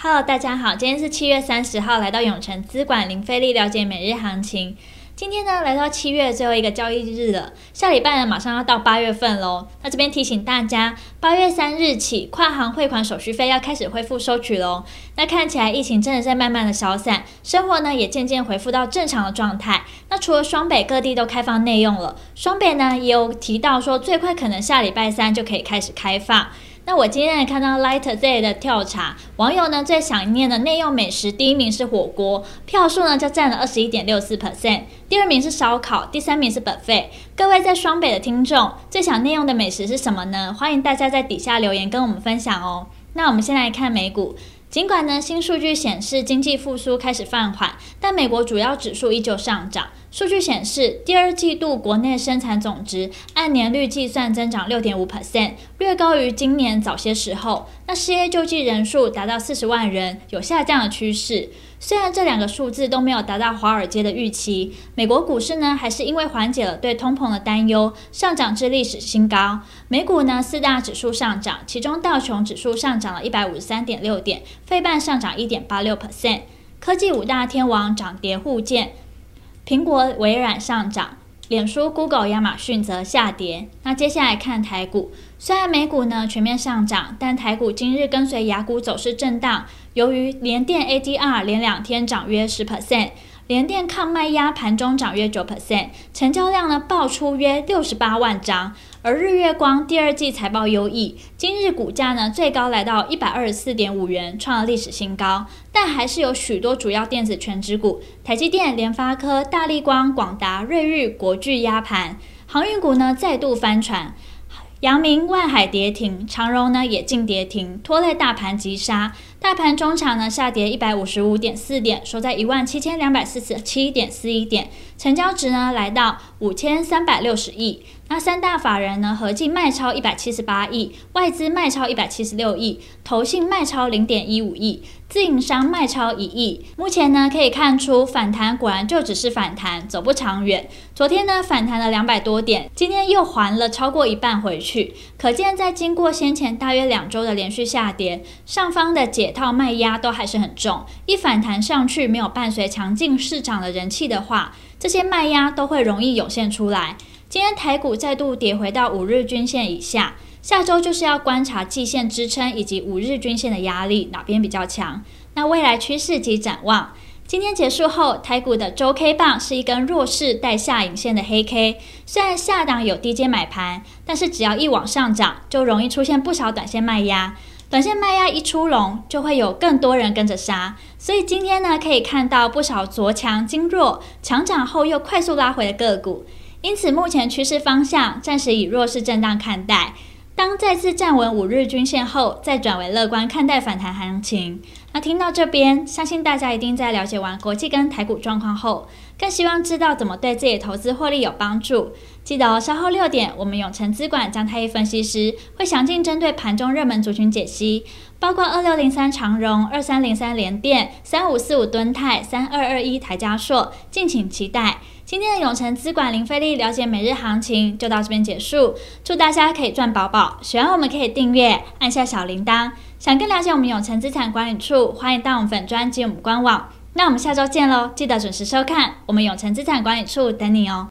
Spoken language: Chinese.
Hello，大家好，今天是七月三十号，来到永诚资管零费力了解每日行情。今天呢，来到七月最后一个交易日了，下礼拜呢马上要到八月份喽。那这边提醒大家，八月三日起，跨行汇款手续费要开始恢复收取喽。那看起来疫情真的在慢慢的消散，生活呢也渐渐恢复到正常的状态。那除了双北各地都开放内用了，双北呢也有提到说，最快可能下礼拜三就可以开始开放。那我今天也看到 Light Day 的调查，网友呢最想念的内用美食，第一名是火锅，票数呢就占了二十一点六四 percent，第二名是烧烤，第三名是 buffet。各位在双北的听众，最想内用的美食是什么呢？欢迎大家在底下留言跟我们分享哦。那我们先来看美股。尽管呢，新数据显示经济复苏开始放缓，但美国主要指数依旧上涨。数据显示，第二季度国内生产总值按年率计算增长六点五 percent，略高于今年早些时候。那失业救济人数达到四十万人，有下降的趋势。虽然这两个数字都没有达到华尔街的预期，美国股市呢还是因为缓解了对通膨的担忧，上涨至历史新高。美股呢四大指数上涨，其中道琼指数上涨了一百五十三点六点，费半上涨一点八六 percent。科技五大天王涨跌互见，苹果、微软上涨。脸书、Google、亚马逊则下跌。那接下来看台股，虽然美股呢全面上涨，但台股今日跟随雅股走势震荡。由于联电 ADR 连两天涨约十 percent。联电抗卖压，盘中涨约九 percent，成交量呢爆出约六十八万张。而日月光第二季财报优异，今日股价呢最高来到一百二十四点五元，创了历史新高。但还是有许多主要电子权值股，台积电、联发科、大力光、广达、瑞昱、国巨压盘，航运股呢再度翻船。阳明、万海跌停，长荣呢也近跌停，拖累大盘急杀。大盘中场呢下跌一百五十五点四点，收在一万七千两百四十七点四一点，成交值呢来到五千三百六十亿。那三大法人呢合计卖超一百七十八亿，外资卖超一百七十六亿，投信卖超零点一五亿，自营商卖超一亿。目前呢可以看出反弹果然就只是反弹，走不长远。昨天呢反弹了两百多点，今天又还了超过一半回去，可见在经过先前大约两周的连续下跌，上方的解套卖压都还是很重。一反弹上去，没有伴随强劲市场的人气的话，这些卖压都会容易涌现出来。今天台股再度跌回到五日均线以下，下周就是要观察季线支撑以及五日均线的压力哪边比较强。那未来趋势及展望，今天结束后，台股的周 K 棒是一根弱势带下影线的黑 K，虽然下档有低阶买盘，但是只要一往上涨，就容易出现不少短线卖压。短线卖压一出笼，就会有更多人跟着杀。所以今天呢，可以看到不少昨强今弱、强涨后又快速拉回的个股。因此，目前趋势方向暂时以弱势震荡看待。当再次站稳五日均线后，再转为乐观看待反弹行情。那听到这边，相信大家一定在了解完国际跟台股状况后，更希望知道怎么对自己的投资获利有帮助。记得哦，稍后六点，我们永诚资管张太一分析师会详尽针对盘中热门族群解析，包括二六零三长荣、二三零三联电、三五四五敦泰、三二二一台加硕，敬请期待。今天的永诚资管零费力了解每日行情就到这边结束，祝大家可以赚饱饱。喜欢我们可以订阅，按下小铃铛。想更了解我们永诚资产管理处，欢迎到我们粉专及我们官网。那我们下周见喽，记得准时收看，我们永诚资产管理处等你哦。